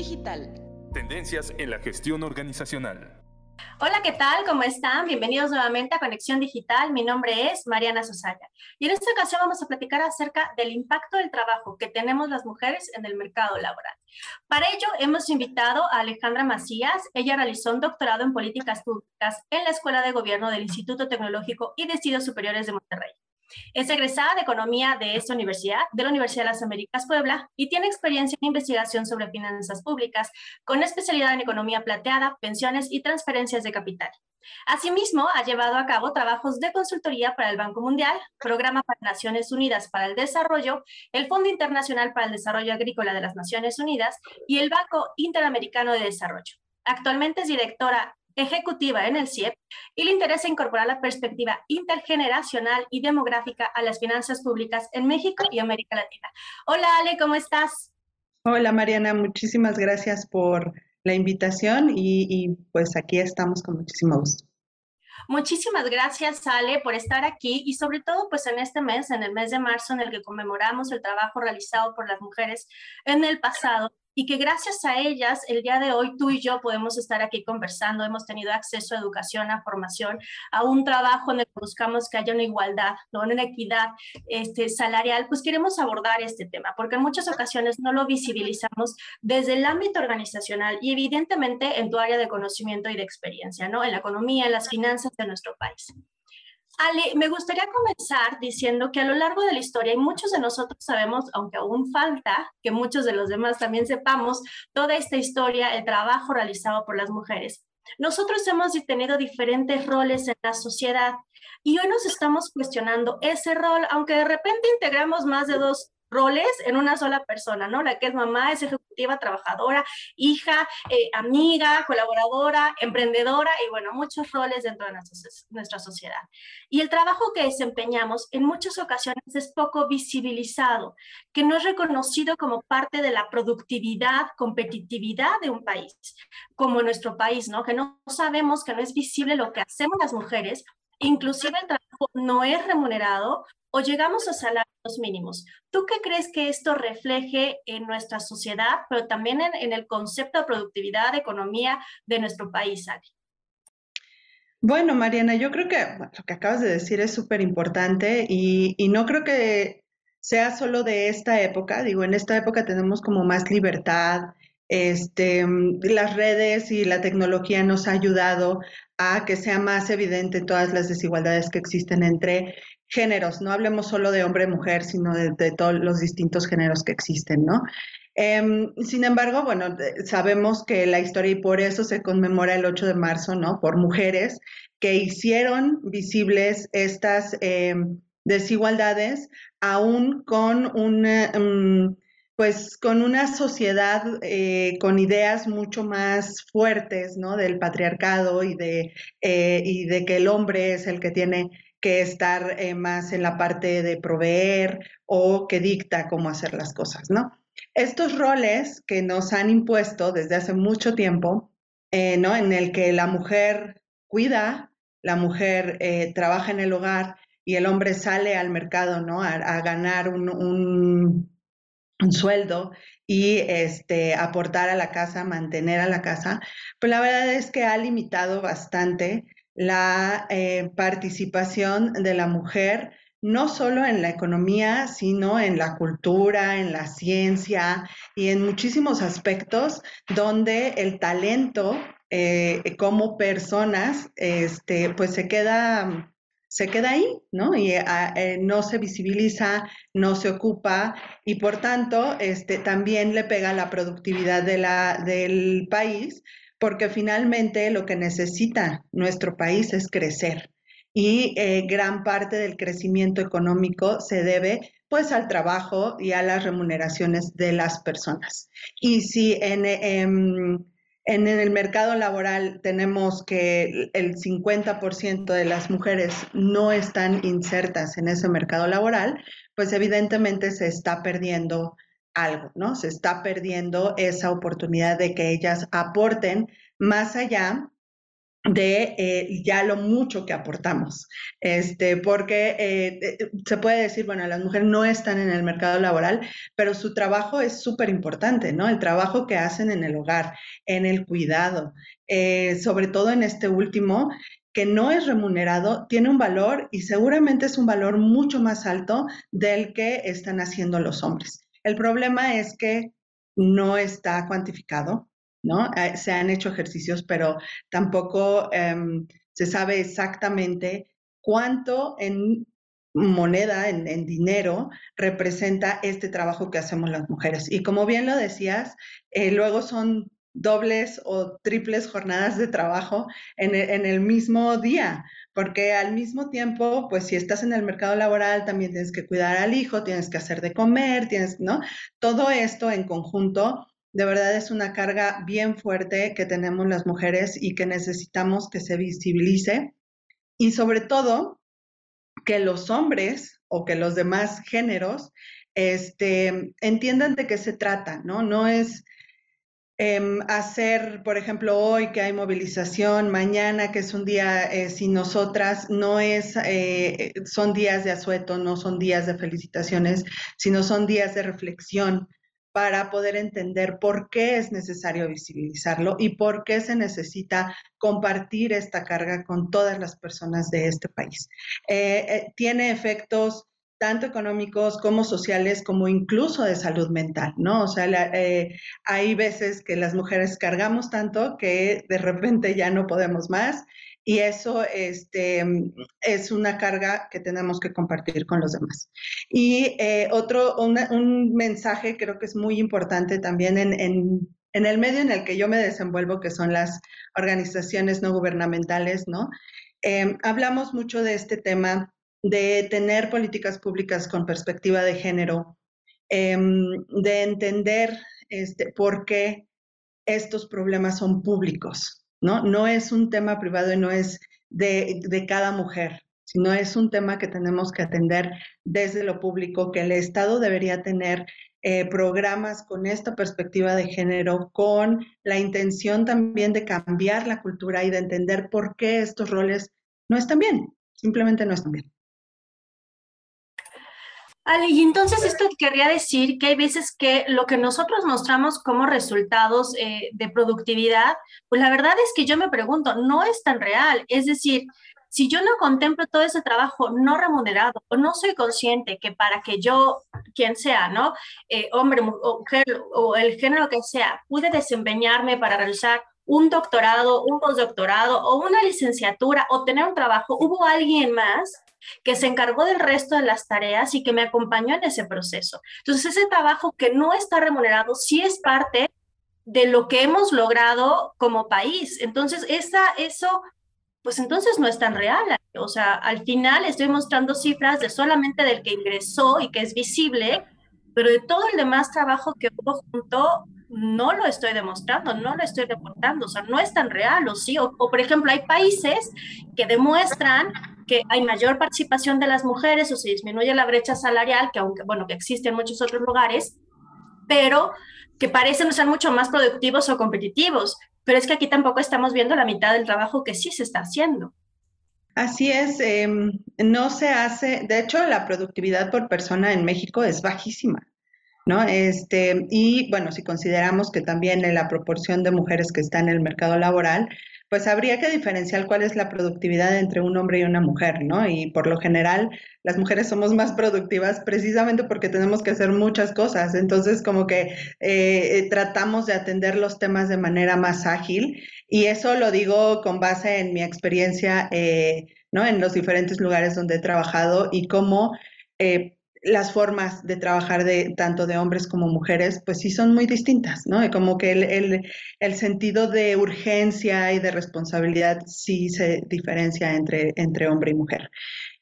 Digital. Tendencias en la gestión organizacional. Hola, ¿qué tal? ¿Cómo están? Bienvenidos nuevamente a Conexión Digital. Mi nombre es Mariana Sosaya. Y en esta ocasión vamos a platicar acerca del impacto del trabajo que tenemos las mujeres en el mercado laboral. Para ello, hemos invitado a Alejandra Macías. Ella realizó un doctorado en políticas públicas en la Escuela de Gobierno del Instituto Tecnológico y de Estudios Superiores de Monterrey. Es egresada de Economía de esta universidad, de la Universidad de las Américas Puebla, y tiene experiencia en investigación sobre finanzas públicas, con especialidad en economía plateada, pensiones y transferencias de capital. Asimismo, ha llevado a cabo trabajos de consultoría para el Banco Mundial, Programa para Naciones Unidas para el Desarrollo, el Fondo Internacional para el Desarrollo Agrícola de las Naciones Unidas y el Banco Interamericano de Desarrollo. Actualmente es directora ejecutiva en el CIEP y le interesa incorporar la perspectiva intergeneracional y demográfica a las finanzas públicas en México y América Latina. Hola Ale, ¿cómo estás? Hola Mariana, muchísimas gracias por la invitación y, y pues aquí estamos con muchísimo gusto. Muchísimas gracias, Ale, por estar aquí y sobre todo pues en este mes, en el mes de marzo, en el que conmemoramos el trabajo realizado por las mujeres en el pasado y que gracias a ellas el día de hoy tú y yo podemos estar aquí conversando, hemos tenido acceso a educación, a formación, a un trabajo en el que buscamos que haya una igualdad, ¿no? una equidad este, salarial, pues queremos abordar este tema, porque en muchas ocasiones no lo visibilizamos desde el ámbito organizacional y evidentemente en tu área de conocimiento y de experiencia, ¿no? en la economía, en las finanzas de nuestro país. Ale, me gustaría comenzar diciendo que a lo largo de la historia, y muchos de nosotros sabemos, aunque aún falta que muchos de los demás también sepamos, toda esta historia, el trabajo realizado por las mujeres. Nosotros hemos tenido diferentes roles en la sociedad y hoy nos estamos cuestionando ese rol, aunque de repente integramos más de dos roles en una sola persona, ¿no? La que es mamá, es ejecutiva, trabajadora, hija, eh, amiga, colaboradora, emprendedora y bueno, muchos roles dentro de nuestra, sociedad. Y el trabajo que desempeñamos en muchas ocasiones es poco visibilizado, que no es reconocido como parte de la productividad, competitividad de un país, como nuestro país, ¿no? Que no sabemos, que no es visible lo que hacemos las mujeres inclusive el no es remunerado o llegamos a salarios mínimos. ¿Tú qué crees que esto refleje en nuestra sociedad, pero también en, el concepto de productividad, de economía de nuestro país, Ari? Bueno, Mariana, yo creo que lo que acabas de decir es súper importante y, no creo que sea solo de esta época. Digo, en esta época tenemos como más libertad, este, las redes y la tecnología nos ha ayudado a que sea más evidente todas las desigualdades que existen entre géneros, no hablemos solo de hombre mujer, sino de, todos los distintos géneros que existen, ¿no? Em, sin embargo, bueno, sabemos que la historia y por eso se conmemora el 8 de marzo, ¿no? Por mujeres que hicieron visibles estas em, desigualdades, aún con un, em, pues con una sociedad eh, con ideas mucho más fuertes, ¿no? Del patriarcado y de, eh, y de que el hombre es el que tiene que estar eh, más en la parte de proveer o que dicta cómo hacer las cosas, ¿no? Estos roles que nos han impuesto desde hace mucho tiempo, ¿no? En el que la mujer cuida, la mujer trabaja en el hogar y el hombre sale al mercado, ¿no? A, ganar un, un, sueldo y este, aportar a la casa, mantener a la casa, pues la verdad es que ha limitado bastante la eh, participación de la mujer no solo en la economía, sino en la cultura, en la ciencia y en muchísimos aspectos donde el talento eh, como personas, este, pues se queda, se queda ahí, ¿no? Y ah, eh, no se visibiliza, no se ocupa y por tanto, este, también le pega la productividad del país porque finalmente lo que necesita nuestro país es crecer y eh, gran parte del crecimiento económico se debe pues al trabajo y a las remuneraciones de las personas. Y si en, em, en, el mercado laboral tenemos que el 50% de las mujeres no están insertas en ese mercado laboral, pues evidentemente se está perdiendo algo, ¿no? Se está perdiendo esa oportunidad de que ellas aporten más allá de eh, ya lo mucho que aportamos, este, porque eh, se puede decir, bueno, las mujeres no están en el mercado laboral, pero su trabajo es súper importante, ¿no? El trabajo que hacen en el hogar, en el cuidado, eh, sobre todo en este último, que no es remunerado, tiene un valor y seguramente es un valor mucho más alto del que están haciendo los hombres. El problema es que no está cuantificado, ¿no? Eh, se han hecho ejercicios, pero tampoco em, se sabe exactamente cuánto en moneda, en, dinero, representa este trabajo que hacemos las mujeres. Y como bien lo decías, eh, luego son dobles o triples jornadas de trabajo en e, en el, mismo día, porque al mismo tiempo, pues si estás en el mercado laboral, también tienes que cuidar al hijo, tienes que hacer de comer, tienes, ¿no? Todo esto en conjunto de verdad es una carga bien fuerte que tenemos las mujeres y que necesitamos que se visibilice y sobre todo que los hombres o que los demás géneros este, entiendan de qué se trata, ¿no? No es em, hacer, por ejemplo, hoy que hay movilización, mañana que es un día eh, sin nosotras, no es, eh, son días de asueto, no son días de felicitaciones, sino son días de reflexión, para poder entender por qué es necesario visibilizarlo y por qué se necesita compartir esta carga con todas las personas de este país. Eh, eh, tiene efectos tanto económicos como sociales, como incluso de salud mental, ¿no? O sea, eh, hay veces que las mujeres cargamos tanto que de repente ya no podemos más y eso este, es una carga que tenemos que compartir con los demás. Y eh, otro, un mensaje creo que es muy importante también en, en, en, el medio en el que yo me desenvuelvo, que son las organizaciones no gubernamentales, ¿no? Em, hablamos mucho de este tema de tener políticas públicas con perspectiva de género, em, de entender este, por qué estos problemas son públicos, ¿no? No es un tema privado y no es de, cada mujer, sino es un tema que tenemos que atender desde lo público, que el Estado debería tener eh, programas con esta perspectiva de género, con la intención también de cambiar la cultura y de entender por qué estos roles no están bien, simplemente no están bien. Ale, y entonces esto querría decir que hay veces que lo que nosotros mostramos como resultados eh, de productividad, pues la verdad es que yo me pregunto, no es tan real. Es decir, si yo no contemplo todo ese trabajo no remunerado o no soy consciente que para que yo, quien sea, ¿no? Eh, hombre, mujer o el género que sea, pude desempeñarme para realizar un doctorado, un postdoctorado o una licenciatura o tener un trabajo, hubo alguien más que se encargó del resto de las tareas y que me acompañó en ese proceso. Entonces, ese trabajo que no está remunerado sí es parte de lo que hemos logrado como país. Entonces, esa, eso, pues entonces no es tan real. O sea, al final estoy mostrando cifras de solamente del que ingresó y que es visible, pero de todo el demás trabajo que hubo junto, no lo estoy demostrando, no lo estoy reportando, o sea, no es tan real, o sí, o, por ejemplo, hay países que demuestran que hay mayor participación de las mujeres o se disminuye la brecha salarial, que aunque, bueno, que existe en muchos otros lugares, pero que parecen ser mucho más productivos o competitivos, pero es que aquí tampoco estamos viendo la mitad del trabajo que sí se está haciendo. Así es, em, no se hace, de hecho la productividad por persona en México es bajísima. ¿no? Este, y bueno, si consideramos que también en la proporción de mujeres que está en el mercado laboral, pues habría que diferenciar cuál es la productividad entre un hombre y una mujer, ¿no? Y por lo general, las mujeres somos más productivas precisamente porque tenemos que hacer muchas cosas. Entonces, como que eh, tratamos de atender los temas de manera más ágil. Y eso lo digo con base en mi experiencia, eh, ¿no? En los diferentes lugares donde he trabajado y cómo eh, las formas de trabajar de tanto de hombres como mujeres, pues sí son muy distintas, ¿no? Y como que el, sentido de urgencia y de responsabilidad sí se diferencia entre, entre hombre y mujer.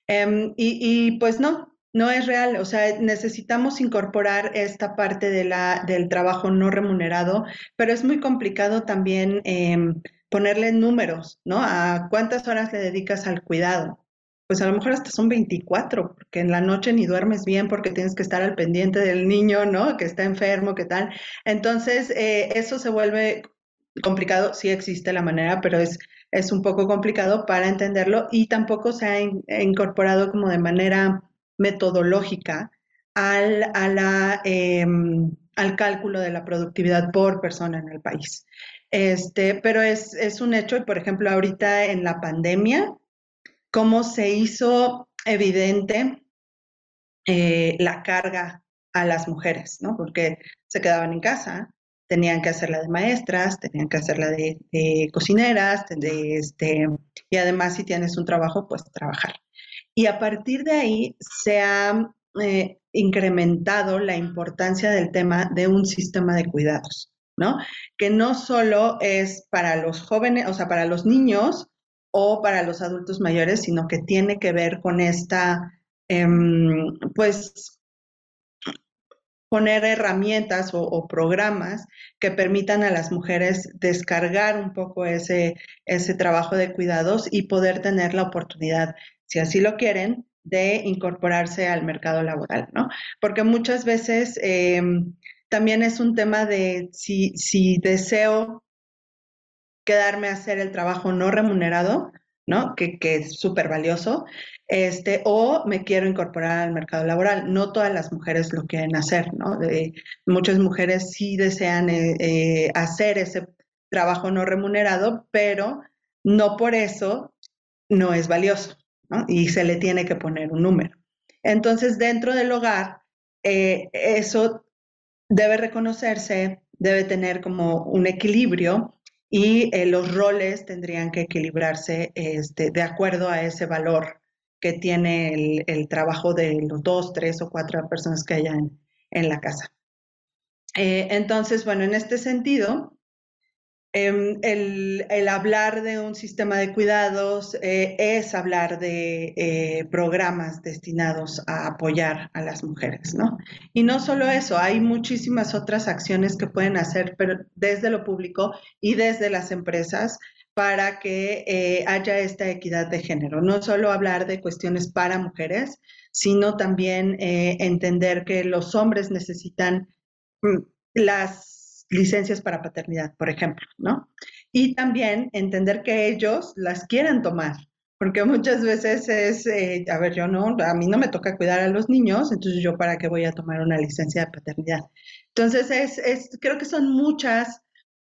Em, y, pues no, no es real, o sea, necesitamos incorporar esta parte de la, del trabajo no remunerado, pero es muy complicado también em, ponerle números, ¿no? A cuántas horas le dedicas al cuidado, pues a lo mejor hasta son 24, porque en la noche ni duermes bien porque tienes que estar al pendiente del niño, ¿no? Que está enfermo, ¿qué tal? Entonces, eh, eso se vuelve complicado, sí existe la manera, pero es es un poco complicado para entenderlo y tampoco se ha incorporado como de manera metodológica al, em, al cálculo de la productividad por persona en el país. Este, pero es, es un hecho, por ejemplo, ahorita en la pandemia, cómo se hizo evidente eh, la carga a las mujeres, ¿no? Porque se quedaban en casa, tenían que hacerla de maestras, tenían que hacerla de, de cocineras, de este, y además si tienes un trabajo, pues trabajar. Y a partir de ahí se ha eh, incrementado la importancia del tema de un sistema de cuidados, ¿no? Que no solo es para los jóvenes, o sea, para los niños o para los adultos mayores, sino que tiene que ver con esta, em, pues, poner herramientas o, programas que permitan a las mujeres descargar un poco ese, ese trabajo de cuidados y poder tener la oportunidad, si así lo quieren, de incorporarse al mercado laboral, ¿no? Porque muchas veces em, también es un tema de si, si deseo quedarme a hacer el trabajo no remunerado, ¿no? Que, es súper valioso, este, o me quiero incorporar al mercado laboral. No todas las mujeres lo quieren hacer, ¿no? muchas mujeres sí desean eh, eh, hacer ese trabajo no remunerado, pero no por eso no es valioso, ¿no? Y se le tiene que poner un número. Entonces, dentro del hogar, eh, eso debe reconocerse, debe tener como un equilibrio y los roles tendrían que equilibrarse este, de acuerdo a ese valor que tiene el, trabajo de los dos, tres o cuatro personas que hayan en, la casa. Eh, entonces, bueno, en este sentido, em, el, hablar de un sistema de cuidados eh, es hablar de eh, programas destinados a apoyar a las mujeres, ¿no? Y no solo eso, hay muchísimas otras acciones que pueden hacer pero desde lo público y desde las empresas para que eh, haya esta equidad de género. No solo hablar de cuestiones para mujeres, sino también eh, entender que los hombres necesitan mm, las licencias para paternidad, por ejemplo, ¿no? Y también entender que ellos las quieran tomar, porque muchas veces es, eh, a ver, yo no, a mí no me toca cuidar a los niños, entonces yo para qué voy a tomar una licencia de paternidad. Entonces, es, es creo que son muchas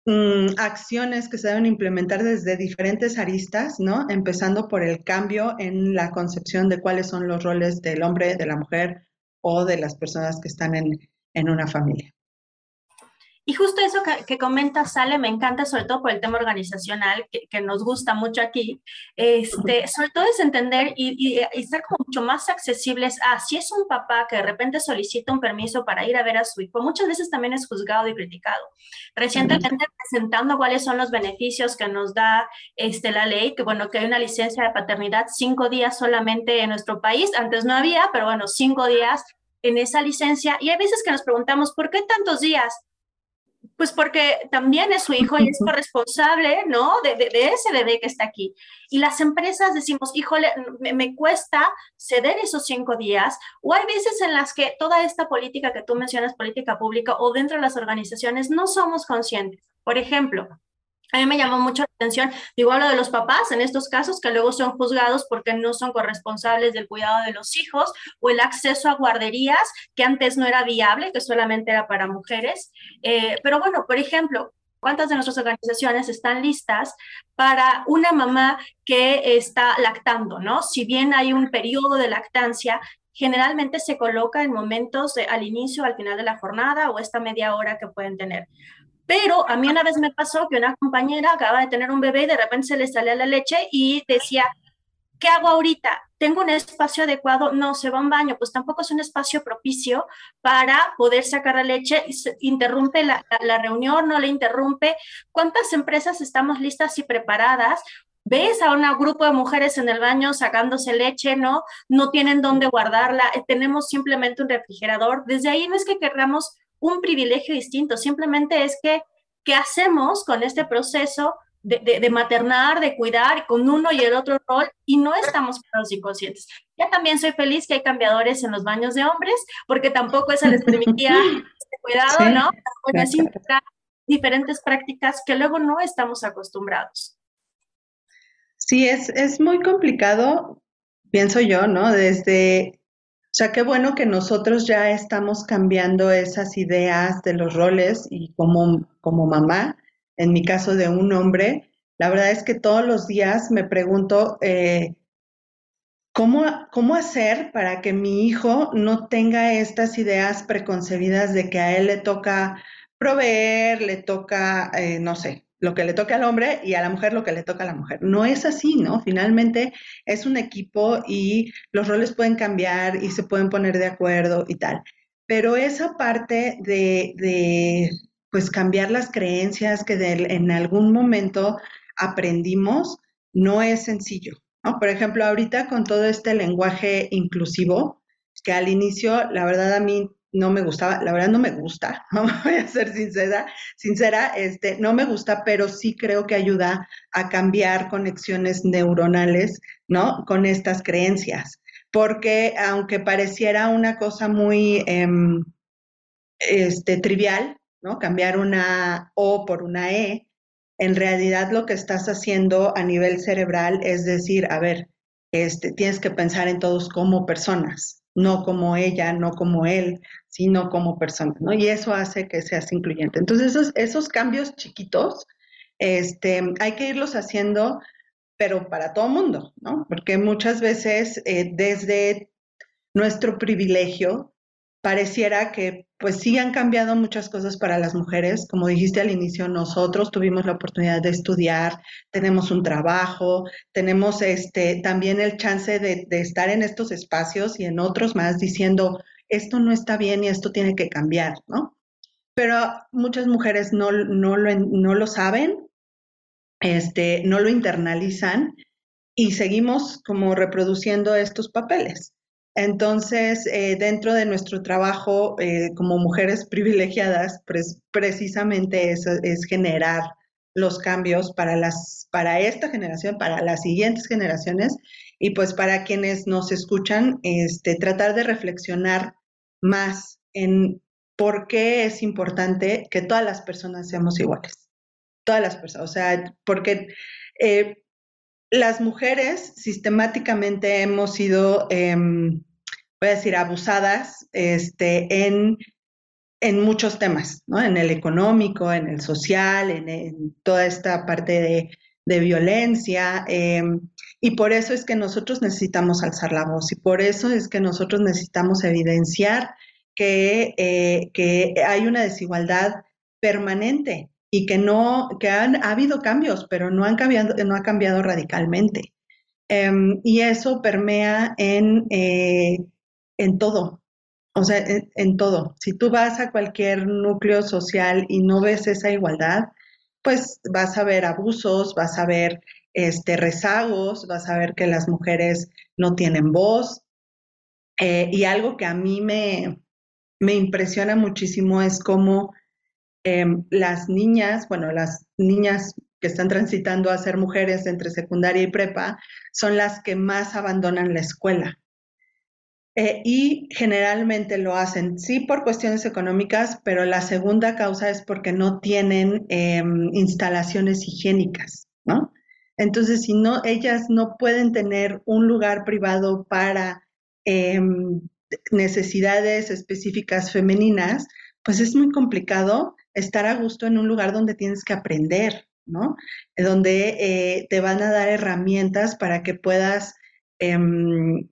Mm, acciones que se deben implementar desde diferentes aristas, ¿no? Empezando por el cambio en la concepción de cuáles son los roles del hombre, de la mujer o de las personas que están en una familia. Y justo eso que, que comenta Sale me encanta, sobre todo por el tema organizacional, que, nos gusta mucho aquí. Este, sobre todo es entender y, y, estar como mucho más accesibles a si es un papá que de repente solicita un permiso para ir a ver a su hijo, muchas veces también es juzgado y criticado. Recientemente presentando cuáles son los beneficios que nos da este, la ley, que bueno, que hay una licencia de paternidad cinco días solamente en nuestro país, antes no había, pero bueno, cinco días en esa licencia. Y hay veces que nos preguntamos, ¿por qué tantos días? Pues porque también es su hijo y es corresponsable, ¿no? De, de, ese bebé que está aquí. Y las empresas decimos, híjole, me, me, cuesta ceder esos cinco días. O hay veces en las que toda esta política que tú mencionas, política pública o dentro de las organizaciones, no somos conscientes. Por ejemplo, a mí me llamó mucho la atención, digo, hablo de los papás en estos casos que luego son juzgados porque no son corresponsables del cuidado de los hijos o el acceso a guarderías que antes no era viable, que solamente era para mujeres. Eh, pero bueno, por ejemplo, ¿cuántas de nuestras organizaciones están listas para una mamá que está lactando, ¿no? Si bien hay un periodo de lactancia, generalmente se coloca en momentos al inicio, al final de la jornada o esta media hora que pueden tener. Pero a mí una vez me pasó que una compañera acaba de tener un bebé y de repente se le salía la leche y decía, ¿qué hago ahorita? ¿Tengo un espacio adecuado? No, se va a un baño, pues tampoco es un espacio propicio para poder sacar la leche, interrumpe la, la, reunión, no le interrumpe. ¿Cuántas empresas estamos listas y preparadas ves a un grupo de mujeres en el baño sacándose leche, ¿no? No tienen dónde guardarla, tenemos simplemente un refrigerador. Desde ahí no es que queramos un privilegio distinto, simplemente es que, ¿qué hacemos con este proceso de, maternar, de cuidar con uno y el otro rol y no estamos claros y conscientes? Ya también soy feliz que hay cambiadores en los baños de hombres, porque tampoco eso les permitía este cuidado, ¿no? Bueno, diferentes prácticas que luego no estamos acostumbrados. Sí, es, es muy complicado, pienso yo, ¿no? Desde, o sea, qué bueno que nosotros ya estamos cambiando esas ideas de los roles y como, como mamá, en mi caso de un hombre, la verdad es que todos los días me pregunto, eh, ¿cómo, ¿cómo hacer para que mi hijo no tenga estas ideas preconcebidas de que a él le toca proveer, le toca, eh, no sé, lo que le toca al hombre y a la mujer lo que le toca a la mujer. No es así, ¿no? Finalmente es un equipo y los roles pueden cambiar y se pueden poner de acuerdo y tal. Pero esa parte de, de pues cambiar las creencias que en algún momento aprendimos no es sencillo. ¿no? Por ejemplo, ahorita con todo este lenguaje inclusivo, que al inicio, la verdad a mí no me gustaba, la verdad no me gusta, voy a ser sincera, sincera, este, no me gusta, pero sí creo que ayuda a cambiar conexiones neuronales, ¿no? Con estas creencias, porque aunque pareciera una cosa muy em, este, trivial, ¿no? Cambiar una O por una E, en realidad lo que estás haciendo a nivel cerebral es decir, a ver, este, tienes que pensar en todos como personas, no como ella, no como él, sino como persona, ¿no? Y eso hace que seas incluyente. Entonces, esos, esos cambios chiquitos, este, hay que irlos haciendo, pero para todo mundo, ¿no? Porque muchas veces eh, desde nuestro privilegio pareciera que pues sí han cambiado muchas cosas para las mujeres. Como dijiste al inicio, nosotros tuvimos la oportunidad de estudiar, tenemos un trabajo, tenemos este, también el chance de, estar en estos espacios y en otros más diciendo, esto no está bien y esto tiene que cambiar, ¿no? Pero muchas mujeres no, no, lo, no lo saben, este, no lo internalizan y seguimos como reproduciendo estos papeles. Entonces, eh, dentro de nuestro trabajo eh, como mujeres privilegiadas, precisamente eso es generar los cambios para, las, para esta generación, para las siguientes generaciones y pues para quienes nos escuchan, este, tratar de reflexionar más en por qué es importante que todas las personas seamos iguales. Todas las personas, o sea, porque eh, las mujeres sistemáticamente hemos sido, em, voy a decir, abusadas este, en, en muchos temas, ¿no? En el económico, en el social, en, toda esta parte de, de violencia. Em, y por eso es que nosotros necesitamos alzar la voz y por eso es que nosotros necesitamos evidenciar que, eh, que hay una desigualdad permanente y que no, que han ha habido cambios, pero no han cambiado, no ha cambiado radicalmente. Em, y eso permea en, eh, en todo, o sea, en, todo. Si tú vas a cualquier núcleo social y no ves esa igualdad, pues vas a ver abusos, vas a ver este, rezagos, vas a ver que las mujeres no tienen voz. Eh, y algo que a mí me, me impresiona muchísimo es cómo em, las niñas, bueno, las niñas que están transitando a ser mujeres entre secundaria y prepa, son las que más abandonan la escuela. Eh, y generalmente lo hacen, sí, por cuestiones económicas, pero la segunda causa es porque no tienen em, instalaciones higiénicas, ¿no? Entonces, si no, ellas no pueden tener un lugar privado para em, necesidades específicas femeninas, pues es muy complicado estar a gusto en un lugar donde tienes que aprender, ¿no? Donde eh, te van a dar herramientas para que puedas em,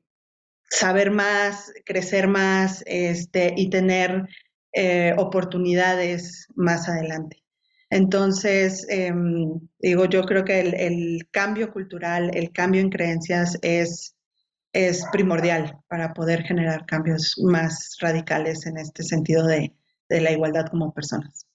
saber más, crecer más este, y tener eh, oportunidades más adelante. Entonces, em, digo, yo creo que el, cambio cultural, el cambio en creencias es, es primordial para poder generar cambios más radicales en este sentido de, de la igualdad como personas.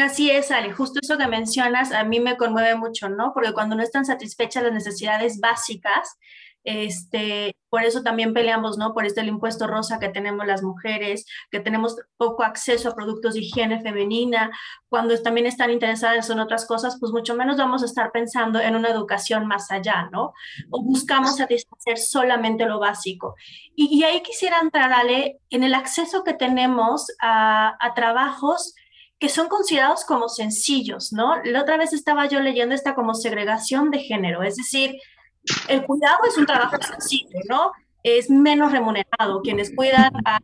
Así es, Ale, justo eso que mencionas a mí me conmueve mucho, ¿no? Porque cuando no están satisfechas las necesidades básicas, este, por eso también peleamos, ¿no? Por este el impuesto rosa que tenemos las mujeres, que tenemos poco acceso a productos de higiene femenina, cuando también están interesadas en otras cosas, pues mucho menos vamos a estar pensando en una educación más allá, ¿no? O buscamos satisfacer solamente lo básico. Y, ahí quisiera entrar, Ale, en el acceso que tenemos a, a trabajos que son considerados como sencillos, ¿no? La otra vez estaba yo leyendo esta como segregación de género, es decir, el cuidado es un trabajo sencillo, ¿no? Es menos remunerado. Quienes cuidan a,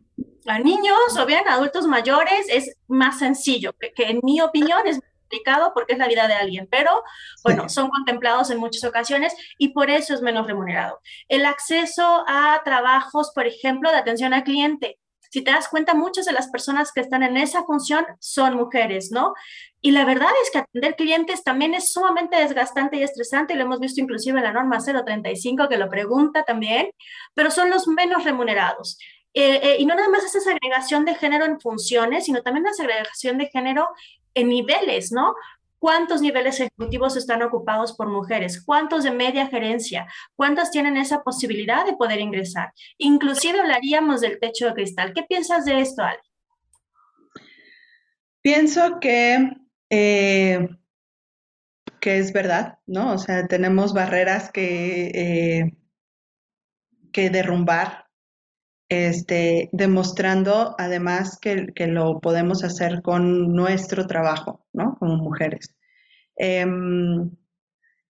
niños o bien adultos mayores es más sencillo, que, que en mi opinión es complicado porque es la vida de alguien, pero bueno, son contemplados en muchas ocasiones y por eso es menos remunerado. El acceso a trabajos, por ejemplo, de atención al cliente. Si te das cuenta, muchas de las personas que están en esa función son mujeres, ¿no? Y la verdad es que atender clientes también es sumamente desgastante y estresante, y lo hemos visto inclusive en la norma 035 que lo pregunta también, pero son los menos remunerados. Eh, eh, y no nada más esa segregación de género en funciones, sino también la segregación de género en niveles, ¿no? ¿Cuántos niveles ejecutivos están ocupados por mujeres? ¿Cuántos de media gerencia? ¿Cuántas tienen esa posibilidad de poder ingresar? Inclusive hablaríamos del techo de cristal. ¿Qué piensas de esto, Ale? Pienso que, eh, que es verdad, ¿no? O sea, tenemos barreras que, eh, que derrumbar este, demostrando además que, lo podemos hacer con nuestro trabajo, ¿no? Como mujeres. Em,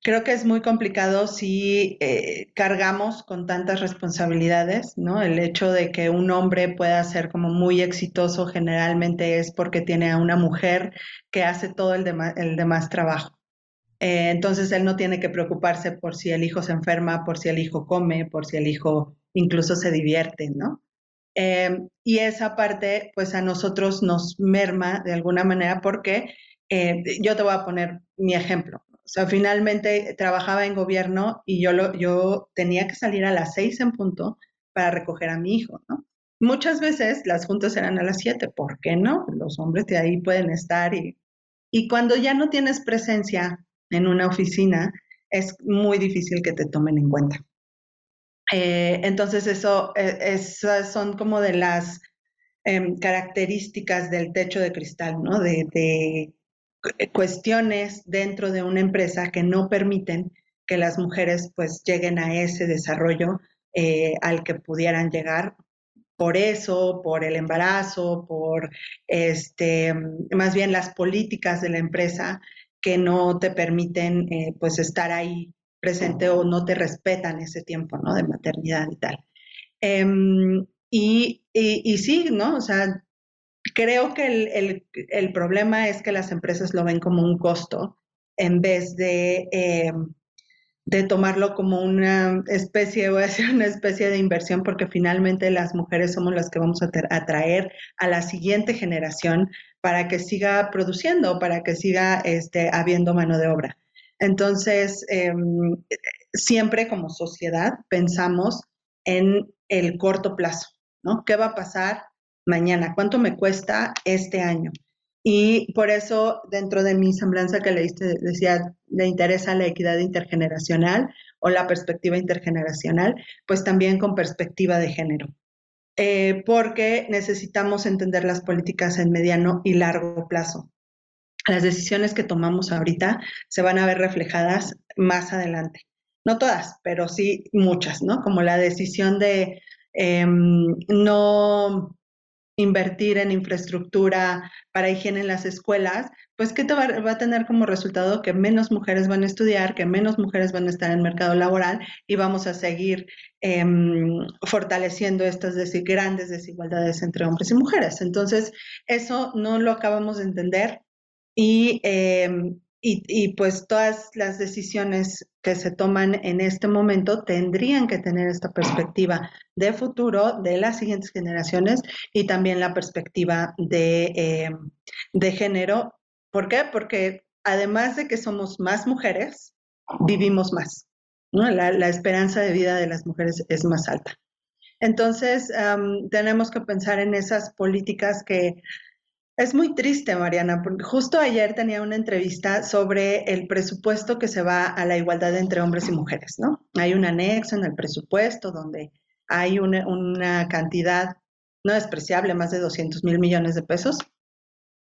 creo que es muy complicado si eh, cargamos con tantas responsabilidades, ¿no? El hecho de que un hombre pueda ser como muy exitoso generalmente es porque tiene a una mujer que hace todo el, demás trabajo. Eh, entonces él no tiene que preocuparse por si el hijo se enferma, por si el hijo come, por si el hijo incluso se divierte, ¿no? Eh, y esa parte, pues a nosotros nos merma de alguna manera porque eh, yo te voy a poner mi ejemplo. O sea, finalmente trabajaba en gobierno y yo, lo, yo tenía que salir a las seis en punto para recoger a mi hijo, ¿no? Muchas veces las juntas eran a las siete, ¿por qué no? Los hombres de ahí pueden estar y, y cuando ya no tienes presencia en una oficina, es muy difícil que te tomen en cuenta. Eh, entonces, eso, eh, esas son como de las em, características del techo de cristal, ¿no? De, eh, cuestiones dentro de una empresa que no permiten que las mujeres pues lleguen a ese desarrollo al que pudieran llegar por eso, por el embarazo, por este, más bien las políticas de la empresa que no te permiten pues estar ahí presente o no te respetan ese tiempo, ¿no? De maternidad y tal. Em, y, y, sí, ¿no? O sea, creo que el, el, problema es que las empresas lo ven como un costo en vez de, em, de tomarlo como una especie, voy a decir, una especie de inversión, porque finalmente las mujeres somos las que vamos a atraer a la siguiente generación para que siga produciendo, para que siga este, habiendo mano de obra. Entonces, em, siempre como sociedad pensamos en el corto plazo, ¿no? ¿Qué va a pasar mañana? ¿Cuánto me cuesta este año? Y por eso, dentro de mi semblanza que leíste, decía, le interesa la equidad intergeneracional o la perspectiva intergeneracional, pues también con perspectiva de género. Eh, porque necesitamos entender las políticas en mediano y largo plazo las decisiones que tomamos ahorita se van a ver reflejadas más adelante. No todas, pero sí muchas, ¿no? Como la decisión de em, no invertir en infraestructura para higiene en las escuelas, pues que va, a tener como resultado que menos mujeres van a estudiar, que menos mujeres van a estar en el mercado laboral y vamos a seguir em, fortaleciendo estas grandes desigualdades entre hombres y mujeres. Entonces, eso no lo acabamos de entender Em, y, y, pues todas las decisiones que se toman en este momento tendrían que tener esta perspectiva de futuro de las siguientes generaciones y también la perspectiva de, em, de género. ¿Por qué? Porque además de que somos más mujeres, vivimos más. ¿no? La, la, esperanza de vida de las mujeres es más alta. Entonces, tenemos que pensar en esas políticas que es muy triste, Mariana, porque justo ayer tenía una entrevista sobre el presupuesto que se va a la igualdad entre hombres y mujeres, ¿no? Hay un anexo en el presupuesto donde hay una, cantidad no despreciable, más de 200 mil millones de pesos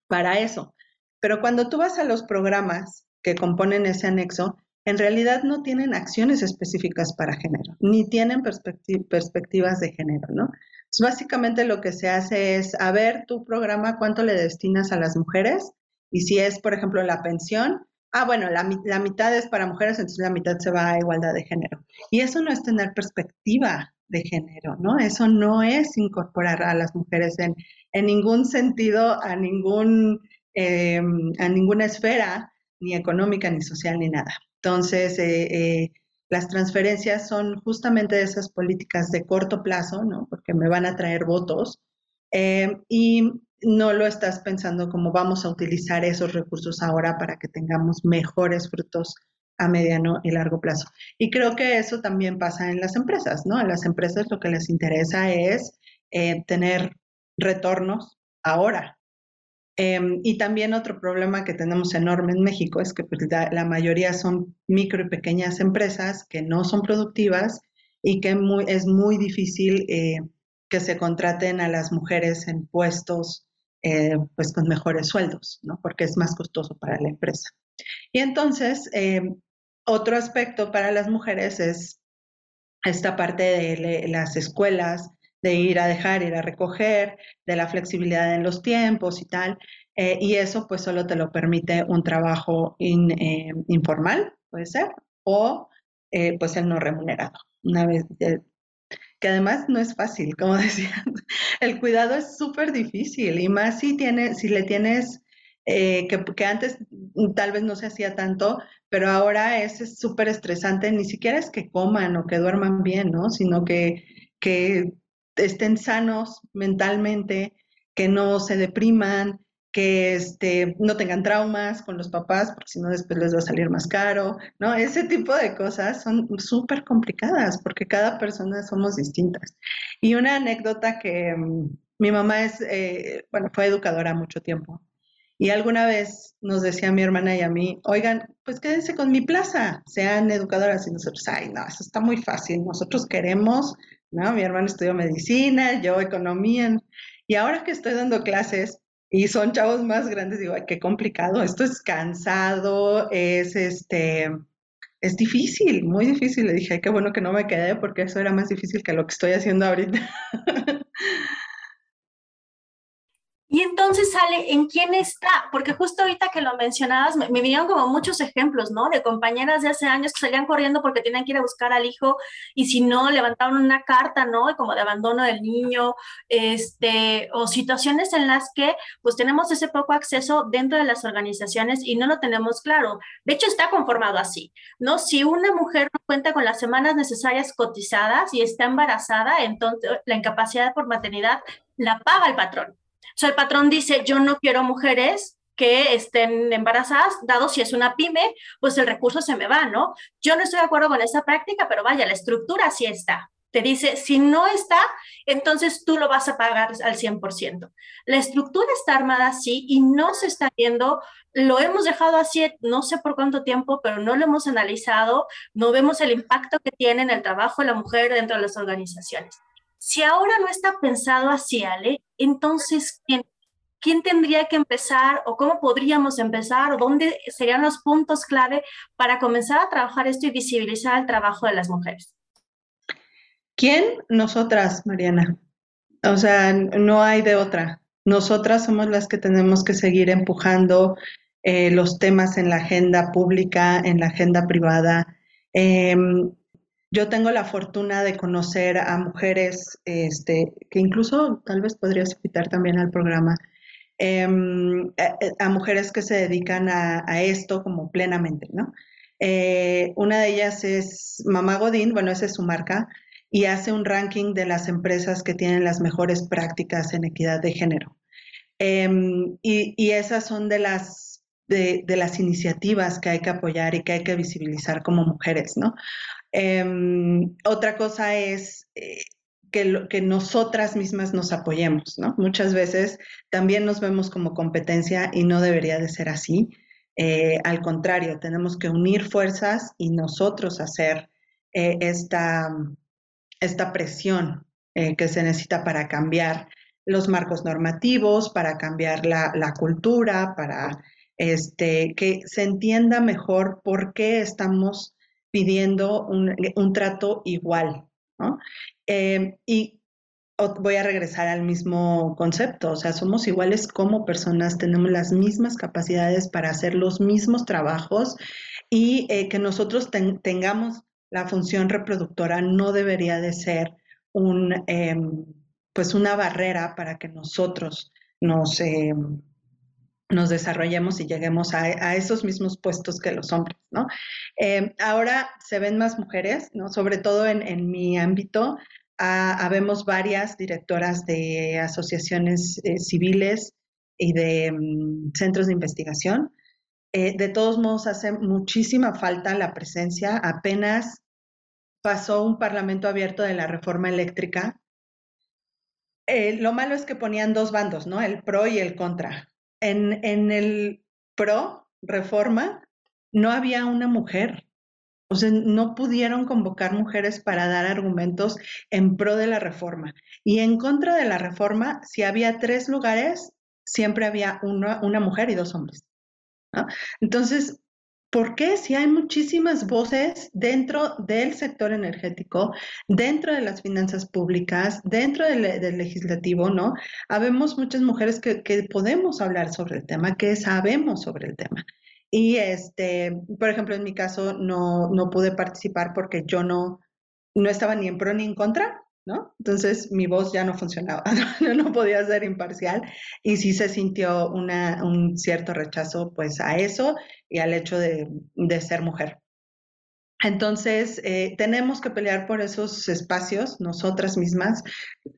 para eso. Pero cuando tú vas a los programas que componen ese anexo, en realidad no tienen acciones específicas para género, ni tienen perspectivas de género, ¿no? básicamente lo que se hace es, a ver, tu programa, ¿cuánto le destinas a las mujeres? Y si es, por ejemplo, la pensión, ah, bueno, la, mitad es para mujeres, entonces la mitad se va a igualdad de género. Y eso no es tener perspectiva de género, ¿no? Eso no es incorporar a las mujeres en, en ningún sentido, a, ningún, eh, a ninguna esfera, ni económica, ni social, ni nada. Entonces, eh, eh, las transferencias son justamente esas políticas de corto plazo, ¿no? Porque me van a traer votos. y no lo estás pensando como vamos a utilizar esos recursos ahora para que tengamos mejores frutos a mediano y largo plazo. Y creo que eso también pasa en las empresas, ¿no? A las empresas lo que les interesa es eh, tener retornos ahora. Em, y también otro problema que tenemos enorme en México es que pues, la, mayoría son micro y pequeñas empresas que no son productivas y que es muy difícil eh, que se contraten a las mujeres en puestos eh, pues con mejores sueldos, ¿no? Porque es más costoso para la empresa. Y entonces, em, otro aspecto para las mujeres es esta parte de las escuelas, de ir a dejar, ir a recoger, de la flexibilidad en los tiempos y tal. Eh, y eso pues solo te lo permite un trabajo eh, informal, puede ser, o eh, pues el no remunerado. Una vez, que además no es fácil, como decía, el cuidado es súper difícil y más si, tiene, si le tienes eh, que, antes tal vez no se hacía tanto, pero ahora es súper estresante, ni siquiera es que coman o que duerman bien, ¿no? Sino que, que estén sanos mentalmente, que no se depriman, que este, no tengan traumas con los papás, porque si no después les va a salir más caro, ¿no? Ese tipo de cosas son súper complicadas porque cada persona somos distintas. Y una anécdota que mm, mi mamá es, eh, bueno, fue educadora mucho tiempo y alguna vez nos decía mi hermana y a mí, oigan, pues quédense con mi plaza, sean educadoras y nosotros, ay, no, eso está muy fácil, nosotros queremos, ¿no? Mi hermana estudió medicina, yo economía, y ahora que estoy dando clases y son chavos más grandes, digo, ay, qué complicado, esto es cansado, es este, es difícil, muy difícil. Le dije, ay, qué bueno que no me quedé porque eso era más difícil que lo que estoy haciendo ahorita. Y entonces sale en quién está, porque justo ahorita que lo mencionabas, me, vinieron como muchos ejemplos, ¿no? De compañeras de hace años que salían corriendo porque tenían que ir a buscar al hijo y si no, levantaron una carta, ¿no? Como de abandono del niño, este, o situaciones en las que pues tenemos ese poco acceso dentro de las organizaciones y no lo tenemos claro. De hecho, está conformado así, ¿no? Si una mujer no cuenta con las semanas necesarias cotizadas y está embarazada, entonces la incapacidad por maternidad la paga el patrón. O sea, el patrón dice, yo no quiero mujeres que estén embarazadas, dado si es una pyme, pues el recurso se me va, ¿no? Yo no estoy de acuerdo con esa práctica, pero vaya, la estructura sí está. Te dice, si no está, entonces tú lo vas a pagar al 100%. La estructura está armada así y no se está viendo, lo hemos dejado así no sé por cuánto tiempo, pero no lo hemos analizado, no vemos el impacto que tiene en el trabajo de la mujer dentro de las organizaciones. Si ahora no está pensado así, Ale, entonces, ¿quién, ¿quién tendría que empezar o cómo podríamos empezar o dónde serían los puntos clave para comenzar a trabajar esto y visibilizar el trabajo de las mujeres? ¿Quién? Nosotras, Mariana. O sea, no hay de otra. Nosotras somos las que tenemos que seguir empujando eh, los temas en la agenda pública, en la agenda privada. Em, yo tengo la fortuna de conocer a mujeres este, que incluso tal vez podrías invitar también al programa, em, a, mujeres que se dedican a, esto como plenamente, ¿no? Eh, una de ellas es Mamá Godín, bueno, esa es su marca, y hace un ranking de las empresas que tienen las mejores prácticas en equidad de género. Em, y, esas son de las, de, de, las iniciativas que hay que apoyar y que hay que visibilizar como mujeres, ¿no? Em, otra cosa es eh, que, nosotras mismas nos apoyemos, ¿no? Muchas veces también nos vemos como competencia y no debería de ser así. Eh, al contrario, tenemos que unir fuerzas y nosotros hacer eh, esta, esta presión que se necesita para cambiar los marcos normativos, para cambiar la, la cultura, para este, que se entienda mejor por qué estamos pidiendo un, trato igual, ¿no? Eh, y voy a regresar al mismo concepto, o sea, somos iguales como personas, tenemos las mismas capacidades para hacer los mismos trabajos y eh, que nosotros tengamos la función reproductora no debería de ser un, em, pues una barrera para que nosotros nos, em, nos desarrollemos y lleguemos a, esos mismos puestos que los hombres, ¿no? Em, ahora se ven más mujeres, ¿no? Sobre todo en, mi ámbito, habemos varias directoras de asociaciones eh, civiles y de mm, centros de investigación. Eh, de todos modos, hace muchísima falta la presencia. Apenas pasó un parlamento abierto de la reforma eléctrica. Eh, lo malo es que ponían dos bandos, ¿no? El pro y el contra. En, el pro reforma no había una mujer. O sea, no pudieron convocar mujeres para dar argumentos en pro de la reforma. Y en contra de la reforma, si había tres lugares, siempre había una, una mujer y dos hombres. Entonces, ¿por qué si hay muchísimas voces dentro del sector energético, dentro de las finanzas públicas, dentro del, legislativo, ¿no? Habemos muchas mujeres que, que podemos hablar sobre el tema, que sabemos sobre el tema. Y este, por ejemplo, en mi caso no, no pude participar porque yo no, no estaba ni en pro ni en contra, ¿no? Entonces mi voz ya no funcionaba, no, podía ser imparcial y sí se sintió una, un cierto rechazo pues a eso y al hecho de, de ser mujer. Entonces, eh, tenemos que pelear por esos espacios nosotras mismas.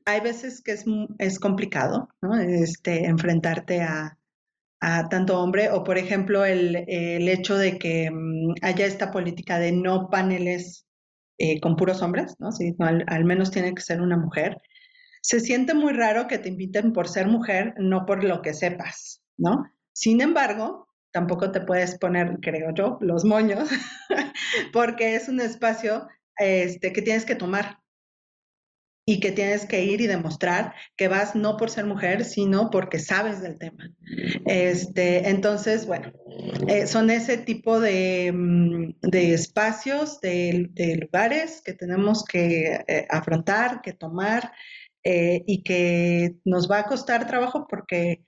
Hay veces que es, es complicado. Este, enfrentarte a, a tanto hombre, o por ejemplo el, hecho de que mm, haya esta política de no paneles eh, con puros hombres, ¿no? Sí, al, menos tiene que ser una mujer. Se siente muy raro que te inviten por ser mujer, no por lo que sepas, ¿no? Sin embargo, tampoco te puedes poner, creo yo, los moños, porque es un espacio este, que tienes que tomar, y que tienes que ir y demostrar que vas no por ser mujer, sino porque sabes del tema. Este, entonces, bueno, eh, son ese tipo de, mm, espacios, de, lugares que tenemos que eh, afrontar, que tomar eh, y que nos va a costar trabajo porque,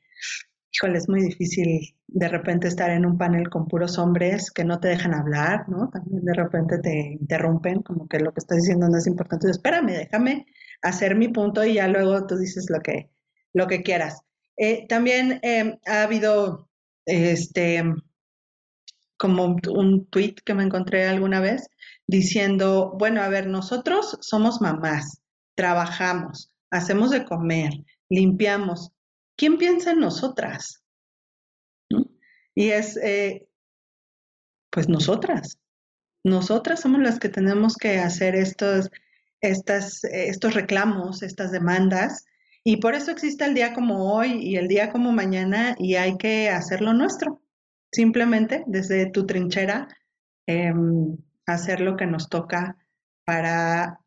híjole, es muy difícil de repente estar en un panel con puros hombres que no te dejan hablar, ¿no? También de repente te interrumpen, como que lo que estás diciendo no es importante. Espérame, déjame hacer mi punto y ya luego tú dices lo que, lo que quieras. Eh, también em, ha habido este como un tweet que me encontré alguna vez diciendo, bueno, a ver, nosotros somos mamás, trabajamos, hacemos de comer, limpiamos. ¿Quién piensa en nosotras? Y es, eh, pues nosotras. Nosotras somos las que tenemos que hacer estos, estas, estos reclamos, estas demandas, y por eso existe el día como hoy y el día como mañana, y hay que hacerlo nuestro. Simplemente desde tu trinchera, em, hacer lo que nos toca para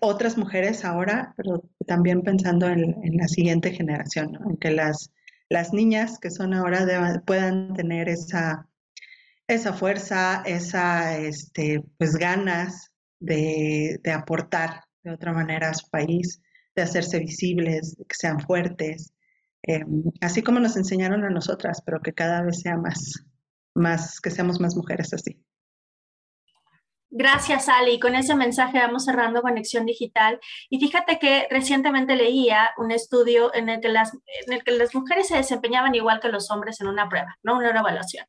otras mujeres ahora, pero también pensando en, la siguiente generación, en que las, las niñas que son ahora puedan tener esa, esa fuerza, esa este, pues ganas de, aportar de otra manera a su país, de hacerse visibles, que sean fuertes, eh, así como nos enseñaron a nosotras, pero que cada vez sea más, más, que seamos más mujeres así. Gracias, Ali. Con ese mensaje vamos cerrando Conexión Digital. Y fíjate que recientemente leía un estudio en el que las, en el que las mujeres se desempeñaban igual que los hombres en una prueba, no una evaluación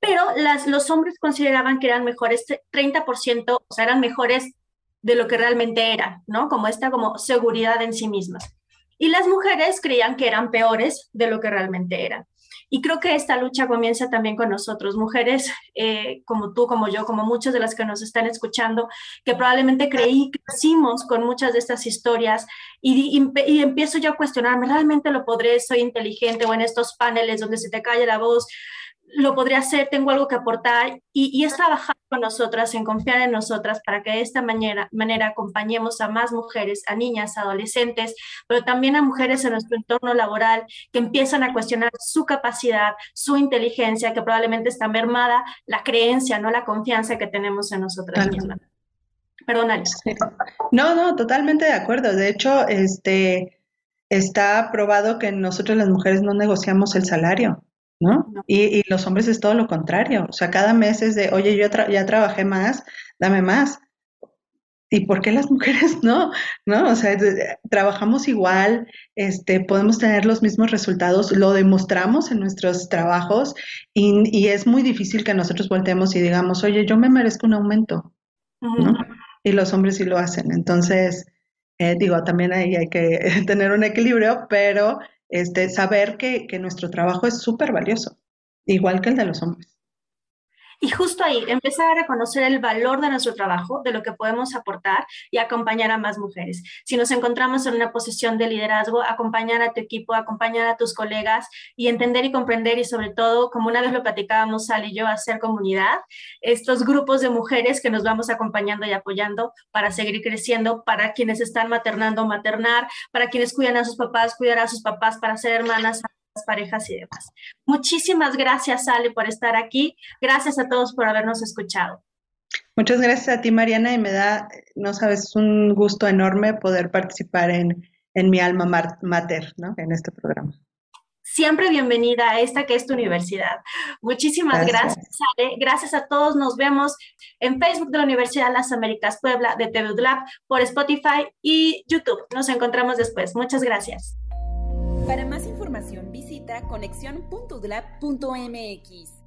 pero los hombres consideraban que eran mejores 30%, o sea, eran mejores de lo que realmente eran, ¿no? Como esta como seguridad en sí mismas. Y las mujeres creían que eran peores de lo que realmente eran. Y creo que esta lucha comienza también con nosotros, mujeres eh, como tú, como yo, como muchas de las que nos están escuchando, que probablemente creí, crecimos con muchas de estas historias y, y, empiezo yo a cuestionarme, ¿realmente lo podré? ¿Soy inteligente? O en estos paneles donde se te cae la voz, lo podría hacer, tengo algo que aportar y, es trabajar con nosotras, en confiar en nosotras para que de esta manera, manera acompañemos a más mujeres, a niñas, adolescentes, pero también a mujeres en nuestro entorno laboral que empiezan a cuestionar su capacidad, su inteligencia, que probablemente está mermada la creencia, no la confianza que tenemos en nosotras mismas. Perdón, No, no, totalmente de acuerdo. De hecho, este está probado que nosotros las mujeres no negociamos el salario. ¿No? Y, los hombres es todo lo contrario. O sea, cada mes es de, oye, yo ya trabajé más, dame más. ¿Y por qué las mujeres no? ¿No? O sea, trabajamos igual, este, podemos tener los mismos resultados, lo demostramos en nuestros trabajos y, es muy difícil que nosotros volteemos y digamos, oye, yo me merezco un aumento, ¿no? Y los hombres sí lo hacen. Entonces, eh, digo, también ahí hay que tener un equilibrio, pero este, saber que, que nuestro trabajo es súper valioso, igual que el de los hombres. Y justo ahí, empezar a reconocer el valor de nuestro trabajo, de lo que podemos aportar y acompañar a más mujeres. Si nos encontramos en una posición de liderazgo, acompañar a tu equipo, acompañar a tus colegas y entender y comprender y sobre todo, como una vez lo platicábamos Sal y yo, hacer comunidad, estos grupos de mujeres que nos vamos acompañando y apoyando para seguir creciendo, para quienes están maternando, maternar, para quienes cuidan a sus papás, cuidar a sus papás, para ser hermanas, parejas y demás. Muchísimas gracias, Ale, por estar aquí. Gracias a todos por habernos escuchado. Muchas gracias a ti, Mariana, y me da, no sabes, un gusto enorme poder participar en, en mi alma mater, ¿no? En este programa. Siempre bienvenida a esta que es tu universidad. Muchísimas gracias. gracias, Ale. Gracias a todos. Nos vemos en Facebook de la Universidad de las Américas Puebla, de TV Lab, por Spotify y YouTube. Nos encontramos después. Muchas gracias. Para más información visita conexión.udlab.mx.